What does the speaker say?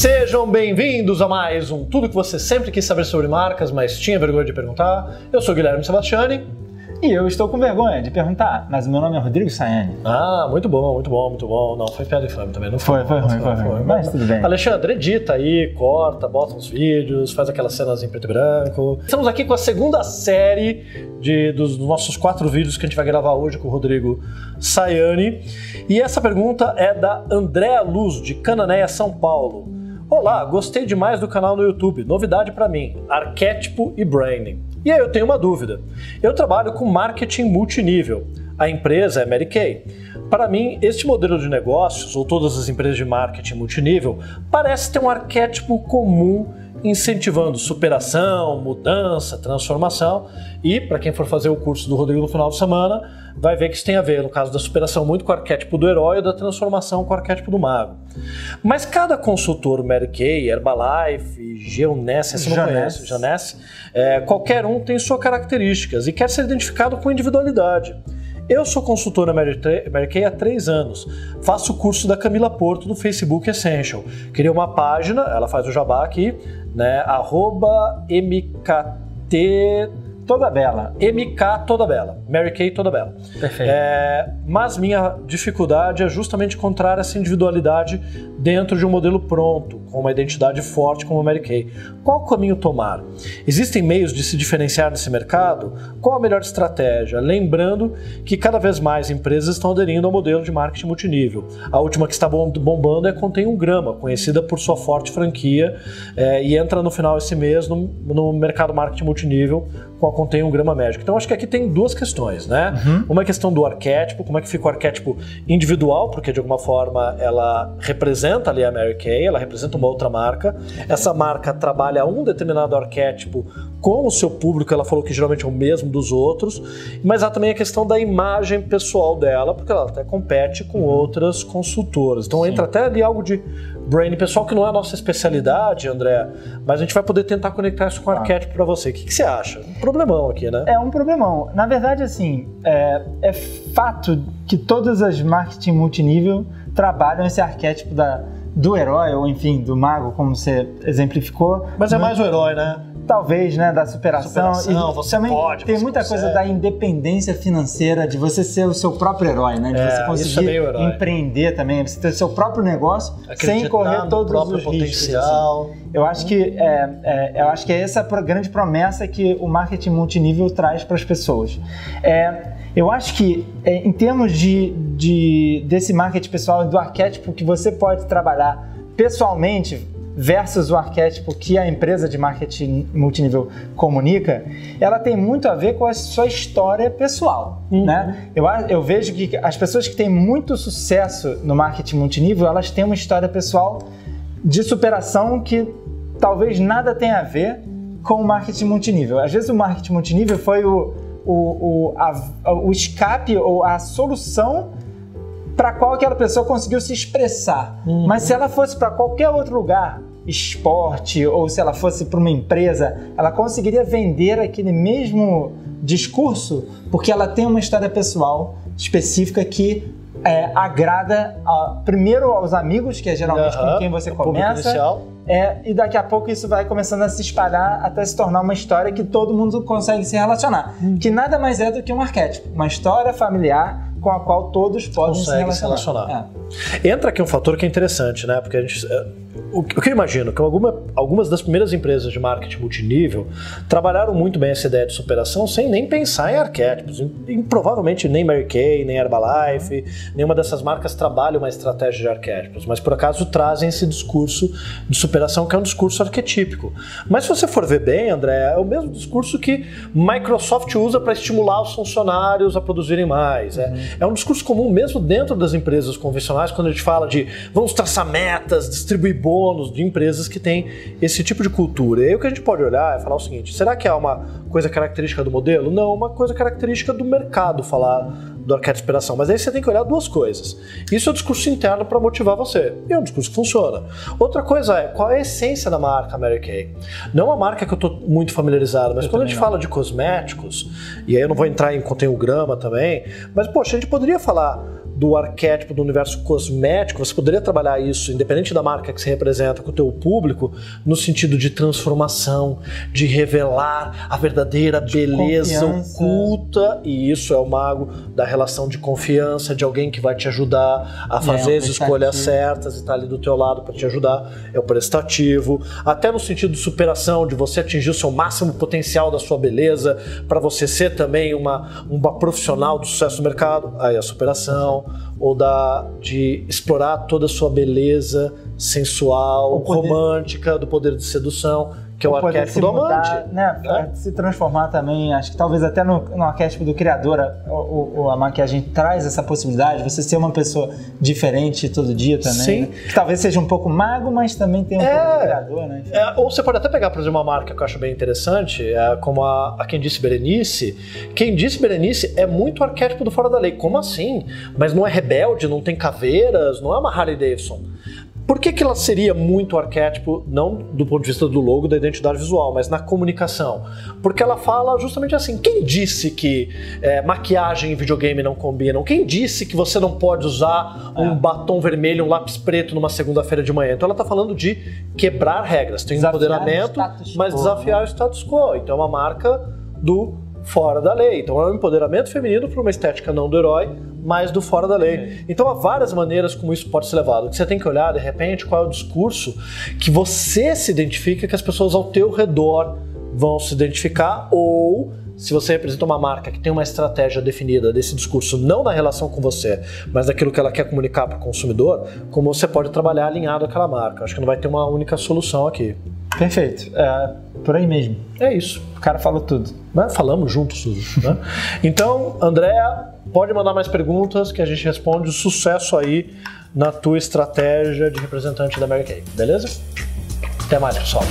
Sejam bem-vindos a mais um Tudo que você sempre quis saber sobre marcas, mas tinha vergonha de perguntar. Eu sou Guilherme Sebastiani. E eu estou com vergonha de perguntar, mas o meu nome é Rodrigo Sayane. Ah, muito bom, muito bom, muito bom. Não, foi piada infame também, não foi? Foi, foi, foi, foi. Mas tudo bem. Alexandre, edita aí, corta, bota uns vídeos, faz aquelas cenas em preto e branco. Estamos aqui com a segunda série de, dos nossos quatro vídeos que a gente vai gravar hoje com o Rodrigo Sayane. E essa pergunta é da Andréa Luz, de Cananéia, São Paulo. Olá, gostei demais do canal no YouTube. Novidade para mim: arquétipo e branding. E aí eu tenho uma dúvida. Eu trabalho com marketing multinível. A empresa é Mary Kay. Para mim, este modelo de negócios, ou todas as empresas de marketing multinível, parece ter um arquétipo comum incentivando superação, mudança, transformação. E, para quem for fazer o curso do Rodrigo no final de semana, vai ver que isso tem a ver, no caso da superação, muito com o arquétipo do herói e da transformação com o arquétipo do mago. Mas cada consultor, Mary Kay, Herbalife, Geonesse, essa não conhece, Janesse, é, qualquer um tem suas características e quer ser identificado com individualidade. Eu sou consultora Mary Kay há três anos. Faço o curso da Camila Porto do Facebook Essential. Criei uma página, ela faz o jabá aqui, né? Arroba MKT toda bela. MK toda bela. Mary Kay toda bela. Perfeito. É, mas minha dificuldade é justamente encontrar essa individualidade dentro de um modelo pronto, com uma identidade forte como a Mary Kay. Qual caminho tomar? Existem meios de se diferenciar nesse mercado? Qual a melhor estratégia? Lembrando que cada vez mais empresas estão aderindo ao modelo de marketing multinível. A última que está bombando é Contém um Grama, conhecida por sua forte franquia é, e entra no final esse mês no, no mercado marketing multinível com a contém um grama médico. Então acho que aqui tem duas questões, né? Uhum. Uma questão do arquétipo, como é que fica o arquétipo individual, porque de alguma forma ela representa ali a Mary Kay, ela representa uma outra marca. Essa marca trabalha um determinado arquétipo com o seu público, ela falou que geralmente é o mesmo dos outros, mas há também a questão da imagem pessoal dela, porque ela até compete com outras consultoras. Então Sim. entra até ali algo de brain pessoal que não é a nossa especialidade, André, mas a gente vai poder tentar conectar isso com o ah. arquétipo para você. O que, que, você acha? Um problemão aqui, né? É um problemão. Na verdade, assim, é, é fato que todas as marketing multinível trabalham esse arquétipo da, do herói, ou enfim, do mago, como você exemplificou. Mas é mais o herói, né? Talvez, né, da superação. superação e você também pode, tem muita consegue. coisa da independência financeira, de você ser o seu próprio herói, né? De é, você conseguir é empreender também, você ter o seu próprio negócio Acreditar sem correr todos os potencial. riscos. Assim. Eu acho que é, é, eu acho que é essa a grande promessa que o marketing multinível traz para as pessoas. É, eu acho que é, em termos de, de desse marketing pessoal do arquétipo que você pode trabalhar pessoalmente versus o arquétipo que a empresa de marketing multinível comunica, ela tem muito a ver com a sua história pessoal, uhum. né? Eu, eu vejo que as pessoas que têm muito sucesso no marketing multinível, elas têm uma história pessoal de superação que talvez nada tenha a ver com o marketing multinível. Às vezes o marketing multinível foi o, o, o, a, o escape ou a solução para qual aquela pessoa conseguiu se expressar. Uhum. Mas se ela fosse para qualquer outro lugar, esporte, ou se ela fosse para uma empresa, ela conseguiria vender aquele mesmo discurso porque ela tem uma história pessoal específica que é, agrada a, primeiro aos amigos, que é geralmente uhum. com quem você começa, é, e daqui a pouco isso vai começando a se espalhar até se tornar uma história que todo mundo consegue se relacionar. Uhum. Que nada mais é do que um arquétipo, uma história familiar com a qual todos podem se relacionar. Se relacionar. É. Entra aqui um fator que é interessante, né? Porque a gente é, o que eu imagino que alguma, algumas das primeiras empresas de marketing multinível trabalharam muito bem essa ideia de superação sem nem pensar em arquétipos. E, provavelmente nem Mary Kay, nem Herbalife, nenhuma dessas marcas trabalha uma estratégia de arquétipos, mas por acaso trazem esse discurso de superação que é um discurso arquetípico. Mas se você for ver bem, André, é o mesmo discurso que Microsoft usa para estimular os funcionários a produzirem mais. É, é um discurso comum mesmo dentro das empresas convencionais, quando a gente fala de vamos traçar metas, distribuir bônus de empresas que têm esse tipo de cultura. E aí o que a gente pode olhar é falar o seguinte: será que é uma coisa característica do modelo? Não, uma coisa característica do mercado falar do arquétipo de inspiração. Mas aí você tem que olhar duas coisas. Isso é o discurso interno para motivar você. E é um discurso que funciona. Outra coisa é qual é a essência da marca Mary Kay. Não é uma marca que eu estou muito familiarizado, mas eu quando a gente não. fala de cosméticos, e aí eu não vou entrar em conteúdo grama também, mas poxa, a gente poderia falar do arquétipo do universo cosmético, você poderia trabalhar isso, independente da marca que você representa, com o teu público, no sentido de transformação, de revelar a verdadeira de beleza confiança. oculta, e isso é o mago da relação de confiança, de alguém que vai te ajudar a é, fazer é, as escolhas certas e tá ali do teu lado para te ajudar, é o prestativo, até no sentido de superação, de você atingir o seu máximo potencial da sua beleza, para você ser também uma, uma profissional do sucesso no mercado, aí a superação, ou da de explorar toda a sua beleza sensual, poder... romântica, do poder de sedução que é o arquétipo do amante. Né? É. Se transformar também, acho que talvez até no, no arquétipo do criador, o, o, a maquiagem traz essa possibilidade, você ser uma pessoa diferente todo dia também. Sim. Né? Que talvez seja um pouco mago, mas também tem um é, pouco de criador, né? É, ou você pode até pegar, por exemplo, uma marca que eu acho bem interessante, é, como a, a Quem Disse Berenice. Quem Disse Berenice é muito arquétipo do Fora da Lei. Como assim? Mas não é rebelde, não tem caveiras, não é uma Harley Davidson. Por que, que ela seria muito arquétipo, não do ponto de vista do logo, da identidade visual, mas na comunicação? Porque ela fala justamente assim: quem disse que é, maquiagem e videogame não combinam? Quem disse que você não pode usar um é. batom vermelho, um lápis preto numa segunda-feira de manhã? Então ela está falando de quebrar regras. Tem desafiar empoderamento, mas desafiar o status quo. Então é uma marca do fora da lei. Então é um empoderamento feminino para uma estética não do herói, mas do fora da lei. Então há várias maneiras como isso pode ser levado. O que você tem que olhar, de repente, qual é o discurso que você se identifica, que as pessoas ao teu redor vão se identificar, ou se você representa uma marca que tem uma estratégia definida desse discurso, não na relação com você, mas naquilo que ela quer comunicar para o consumidor, como você pode trabalhar alinhado àquela marca. Acho que não vai ter uma única solução aqui. Perfeito. É por aí mesmo. É isso. O cara falou tudo. Né? Falamos juntos, Suzy. Né? Então, Andréa, pode mandar mais perguntas que a gente responde. Sucesso aí na tua estratégia de representante da Mary Kay, beleza? Até mais, pessoal.